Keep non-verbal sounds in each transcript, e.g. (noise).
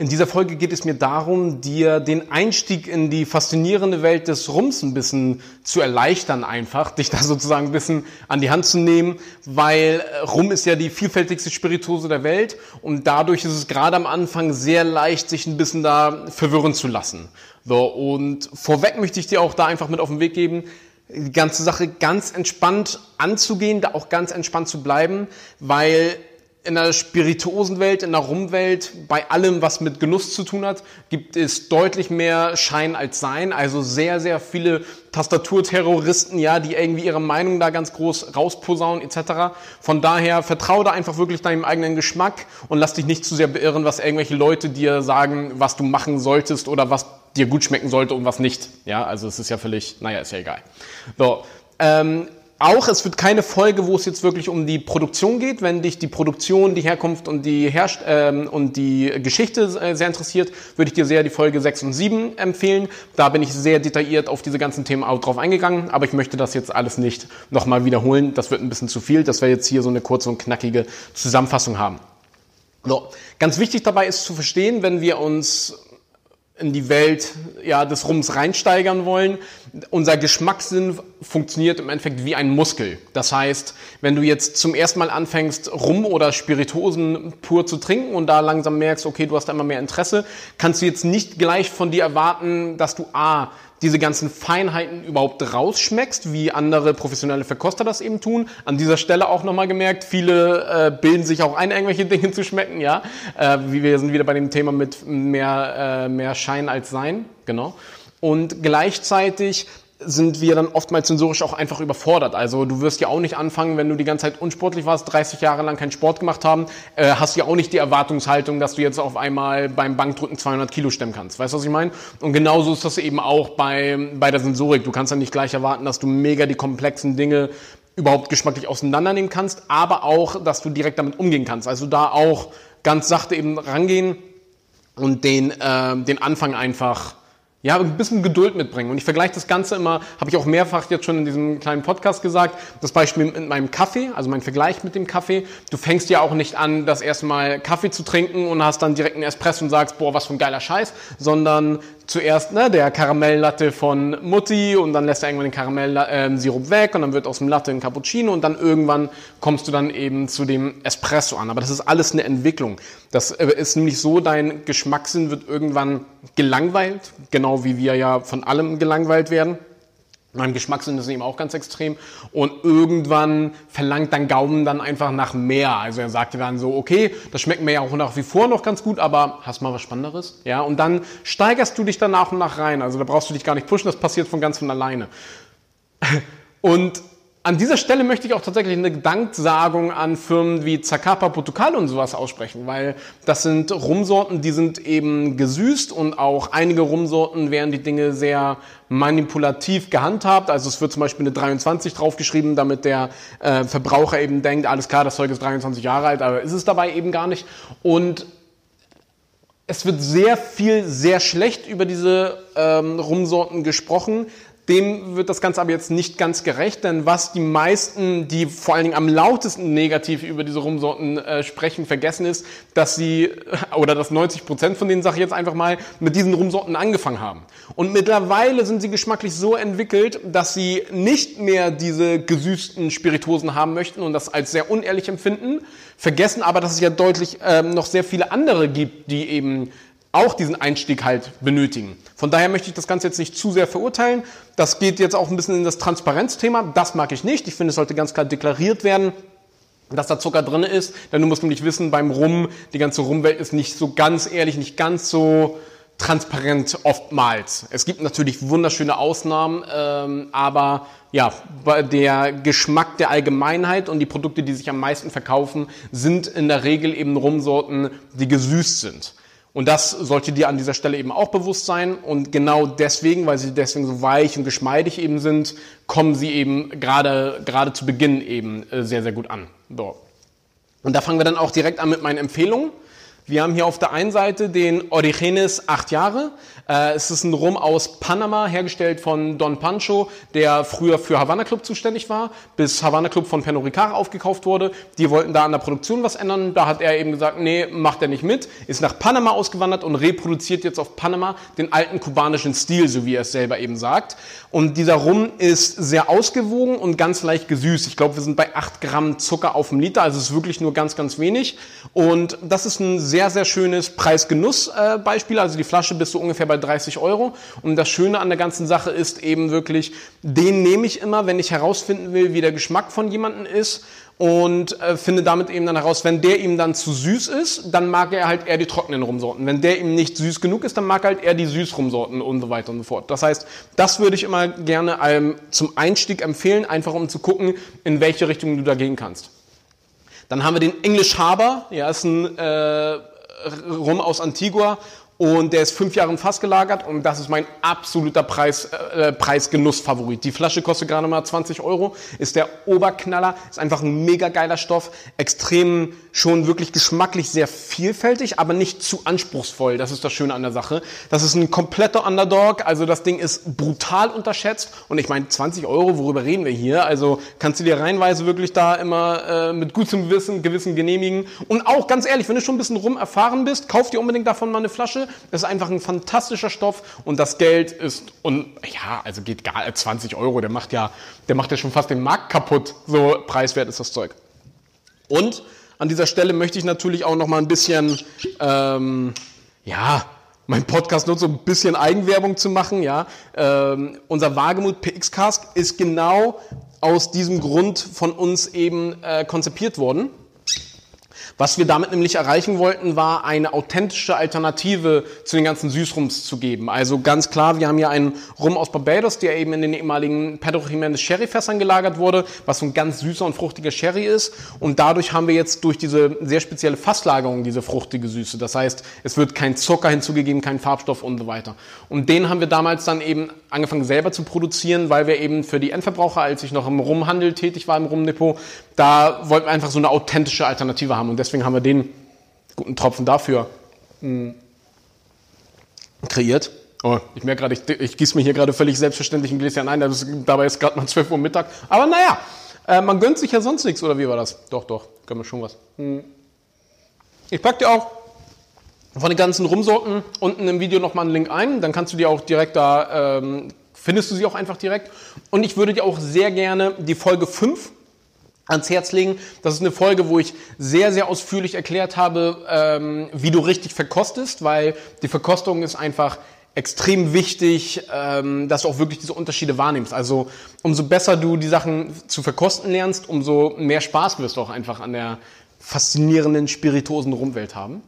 In dieser Folge geht es mir darum, dir den Einstieg in die faszinierende Welt des Rums ein bisschen zu erleichtern einfach, dich da sozusagen ein bisschen an die Hand zu nehmen, weil Rum ist ja die vielfältigste Spirituose der Welt und dadurch ist es gerade am Anfang sehr leicht, sich ein bisschen da verwirren zu lassen. So, und vorweg möchte ich dir auch da einfach mit auf den Weg geben, die ganze Sache ganz entspannt anzugehen, da auch ganz entspannt zu bleiben, weil in der Spirituosenwelt, in der Rumwelt, bei allem, was mit Genuss zu tun hat, gibt es deutlich mehr Schein als Sein. Also sehr, sehr viele Tastaturterroristen, ja, die irgendwie ihre Meinung da ganz groß rausposaunen etc. Von daher vertraue da einfach wirklich deinem eigenen Geschmack und lass dich nicht zu sehr beirren, was irgendwelche Leute dir sagen, was du machen solltest oder was dir gut schmecken sollte und was nicht. Ja, also es ist ja völlig, naja, ist ja egal. So, ähm, auch, es wird keine Folge, wo es jetzt wirklich um die Produktion geht. Wenn dich die Produktion, die Herkunft und die, Herst ähm, und die Geschichte äh, sehr interessiert, würde ich dir sehr die Folge 6 und 7 empfehlen. Da bin ich sehr detailliert auf diese ganzen Themen auch drauf eingegangen, aber ich möchte das jetzt alles nicht nochmal wiederholen. Das wird ein bisschen zu viel, dass wir jetzt hier so eine kurze und knackige Zusammenfassung haben. So. Ganz wichtig dabei ist zu verstehen, wenn wir uns in die Welt ja, des Rums reinsteigern wollen. Unser Geschmackssinn funktioniert im Endeffekt wie ein Muskel. Das heißt, wenn du jetzt zum ersten Mal anfängst, Rum oder Spirituosen pur zu trinken und da langsam merkst, okay, du hast da immer mehr Interesse, kannst du jetzt nicht gleich von dir erwarten, dass du A, diese ganzen Feinheiten überhaupt rausschmeckst, wie andere professionelle Verkoster das eben tun. An dieser Stelle auch nochmal gemerkt, viele äh, bilden sich auch ein, irgendwelche (laughs) Dinge zu schmecken, ja. Äh, wir sind wieder bei dem Thema mit mehr, äh, mehr Schein als Sein, genau. Und gleichzeitig sind wir dann oftmals sensorisch auch einfach überfordert. Also du wirst ja auch nicht anfangen, wenn du die ganze Zeit unsportlich warst, 30 Jahre lang keinen Sport gemacht haben, äh, hast ja auch nicht die Erwartungshaltung, dass du jetzt auf einmal beim Bankdrücken 200 Kilo stemmen kannst. Weißt du, was ich meine? Und genauso ist das eben auch bei, bei der Sensorik. Du kannst ja nicht gleich erwarten, dass du mega die komplexen Dinge überhaupt geschmacklich auseinandernehmen kannst, aber auch, dass du direkt damit umgehen kannst. Also da auch ganz sachte eben rangehen und den, äh, den Anfang einfach ja, ein bisschen Geduld mitbringen. Und ich vergleiche das Ganze immer, habe ich auch mehrfach jetzt schon in diesem kleinen Podcast gesagt, das Beispiel mit meinem Kaffee, also mein Vergleich mit dem Kaffee. Du fängst ja auch nicht an, das erste Mal Kaffee zu trinken und hast dann direkt einen Espresso und sagst, boah, was für ein geiler Scheiß, sondern zuerst ne, der Karamelllatte von Mutti und dann lässt er irgendwann den Karamellsirup äh, weg und dann wird aus dem Latte ein Cappuccino und dann irgendwann kommst du dann eben zu dem Espresso an. Aber das ist alles eine Entwicklung. Das äh, ist nämlich so, dein Geschmackssinn wird irgendwann gelangweilt, genau wie wir ja von allem gelangweilt werden. Mein Geschmackssinn ist eben auch ganz extrem. Und irgendwann verlangt dein Gaumen dann einfach nach mehr. Also er sagt dir dann so, okay, das schmeckt mir ja auch nach wie vor noch ganz gut, aber hast mal was Spannenderes? Ja, und dann steigerst du dich dann nach und nach rein. Also da brauchst du dich gar nicht pushen, das passiert von ganz von alleine. (laughs) Und an dieser Stelle möchte ich auch tatsächlich eine Danksagung an Firmen wie Zacapa Portugal und sowas aussprechen, weil das sind Rumsorten, die sind eben gesüßt und auch einige Rumsorten werden die Dinge sehr manipulativ gehandhabt. Also es wird zum Beispiel eine 23 draufgeschrieben, damit der äh, Verbraucher eben denkt, alles klar, das Zeug ist 23 Jahre alt, aber ist es dabei eben gar nicht. Und es wird sehr viel, sehr schlecht über diese ähm, Rumsorten gesprochen. Dem wird das Ganze aber jetzt nicht ganz gerecht, denn was die meisten, die vor allen Dingen am lautesten negativ über diese Rumsorten äh, sprechen, vergessen ist, dass sie, (laughs) oder dass 90 Prozent von denen, sage ich jetzt einfach mal, mit diesen Rumsorten angefangen haben. Und mittlerweile sind sie geschmacklich so entwickelt, dass sie nicht mehr diese gesüßten Spirituosen haben möchten und das als sehr unehrlich empfinden, vergessen aber, dass es ja deutlich ähm, noch sehr viele andere gibt, die eben auch diesen Einstieg halt benötigen. Von daher möchte ich das Ganze jetzt nicht zu sehr verurteilen. Das geht jetzt auch ein bisschen in das Transparenzthema. Das mag ich nicht. Ich finde, es sollte ganz klar deklariert werden, dass da Zucker drin ist. Denn du musst nämlich wissen, beim Rum, die ganze Rumwelt ist nicht so ganz ehrlich, nicht ganz so transparent oftmals. Es gibt natürlich wunderschöne Ausnahmen, ähm, aber ja, der Geschmack der Allgemeinheit und die Produkte, die sich am meisten verkaufen, sind in der Regel eben Rumsorten, die gesüßt sind. Und das sollte dir an dieser Stelle eben auch bewusst sein. Und genau deswegen, weil sie deswegen so weich und geschmeidig eben sind, kommen sie eben gerade, gerade zu Beginn eben äh, sehr, sehr gut an. So. Und da fangen wir dann auch direkt an mit meinen Empfehlungen. Wir haben hier auf der einen Seite den Origenes 8 Jahre. Äh, es ist ein Rum aus Panama, hergestellt von Don Pancho, der früher für Havana Club zuständig war, bis Havana Club von Pernod Ricard aufgekauft wurde. Die wollten da an der Produktion was ändern. Da hat er eben gesagt, nee, macht er nicht mit. Ist nach Panama ausgewandert und reproduziert jetzt auf Panama den alten kubanischen Stil, so wie er es selber eben sagt. Und dieser Rum ist sehr ausgewogen und ganz leicht gesüßt. Ich glaube, wir sind bei 8 Gramm Zucker auf dem Liter, also es ist wirklich nur ganz, ganz wenig. Und das ist ein sehr, sehr schönes Preis-Genuss-Beispiel. Also die Flasche bist du ungefähr bei 30 Euro. Und das Schöne an der ganzen Sache ist eben wirklich, den nehme ich immer, wenn ich herausfinden will, wie der Geschmack von jemandem ist und äh, finde damit eben dann heraus, wenn der ihm dann zu süß ist, dann mag er halt eher die trockenen Rumsorten. Wenn der ihm nicht süß genug ist, dann mag er halt eher die Süßrumsorten und so weiter und so fort. Das heißt, das würde ich immer gerne ähm, zum Einstieg empfehlen, einfach um zu gucken, in welche Richtung du da gehen kannst. Dann haben wir den English Harbor, ja, ist ein äh, Rum aus Antigua und der ist fünf Jahre im Fass gelagert und das ist mein absoluter Preis, äh, Preisgenuss-Favorit. Die Flasche kostet gerade mal 20 Euro, ist der Oberknaller, ist einfach ein mega geiler Stoff, extrem schon wirklich geschmacklich sehr vielfältig, aber nicht zu anspruchsvoll. Das ist das Schöne an der Sache. Das ist ein kompletter Underdog, also das Ding ist brutal unterschätzt und ich meine 20 Euro, worüber reden wir hier? Also kannst du dir reinweise wirklich da immer äh, mit gutem Gewissen, Gewissen genehmigen und auch ganz ehrlich, wenn du schon ein bisschen rum erfahren bist, kauf dir unbedingt davon mal eine Flasche es ist einfach ein fantastischer Stoff und das Geld ist, und ja, also geht gar 20 Euro, der macht ja, der macht ja schon fast den Markt kaputt. So preiswert ist das Zeug. Und an dieser Stelle möchte ich natürlich auch noch mal ein bisschen, ähm, ja, mein Podcast nur so ein bisschen Eigenwerbung zu machen, ja. Ähm, unser Wagemut PX Cask ist genau aus diesem Grund von uns eben äh, konzipiert worden. Was wir damit nämlich erreichen wollten, war eine authentische Alternative zu den ganzen Süßrums zu geben. Also ganz klar, wir haben hier einen Rum aus Barbados, der eben in den ehemaligen Pedro Jimenez Sherry-Fässern gelagert wurde, was so ein ganz süßer und fruchtiger Sherry ist. Und dadurch haben wir jetzt durch diese sehr spezielle Fasslagerung diese fruchtige Süße. Das heißt, es wird kein Zucker hinzugegeben, kein Farbstoff und so weiter. Und den haben wir damals dann eben angefangen selber zu produzieren, weil wir eben für die Endverbraucher, als ich noch im Rumhandel tätig war, im Rumdepot, da wollten wir einfach so eine authentische Alternative haben. Und deswegen haben wir den guten Tropfen dafür mh, hm, kreiert. Oh, ich merke gerade, ich, ich gieße mir hier gerade völlig selbstverständlich ein Gläschen ein. Ist, dabei ist gerade mal 12 Uhr Mittag. Aber naja, äh, man gönnt sich ja sonst nichts, oder wie war das? Doch, doch, gönnen wir schon was. Hm. Ich packe dir auch von den ganzen Rumsorten unten im Video nochmal einen Link ein. Dann kannst du dir auch direkt da, ähm, findest du sie auch einfach direkt. Und ich würde dir auch sehr gerne die Folge 5 ans Herz legen. Das ist eine Folge, wo ich sehr, sehr ausführlich erklärt habe, ähm, wie du richtig verkostest, weil die Verkostung ist einfach extrem wichtig, ähm, dass du auch wirklich diese Unterschiede wahrnimmst. Also umso besser du die Sachen zu verkosten lernst, umso mehr Spaß wirst du auch einfach an der faszinierenden spirituosen Rumwelt haben.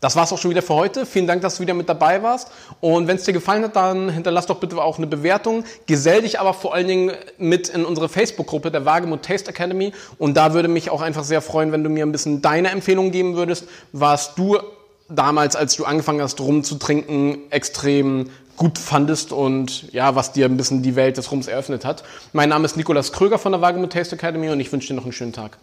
Das war's auch schon wieder für heute. Vielen Dank, dass du wieder mit dabei warst. Und wenn es dir gefallen hat, dann hinterlass doch bitte auch eine Bewertung. Gesell dich aber vor allen Dingen mit in unsere Facebook-Gruppe der Wagemut Taste Academy. Und da würde mich auch einfach sehr freuen, wenn du mir ein bisschen deine Empfehlung geben würdest, was du damals, als du angefangen hast, rumzutrinken, extrem gut fandest und ja, was dir ein bisschen die Welt des Rums eröffnet hat. Mein Name ist Nikolas Kröger von der Wagemut Taste Academy und ich wünsche dir noch einen schönen Tag.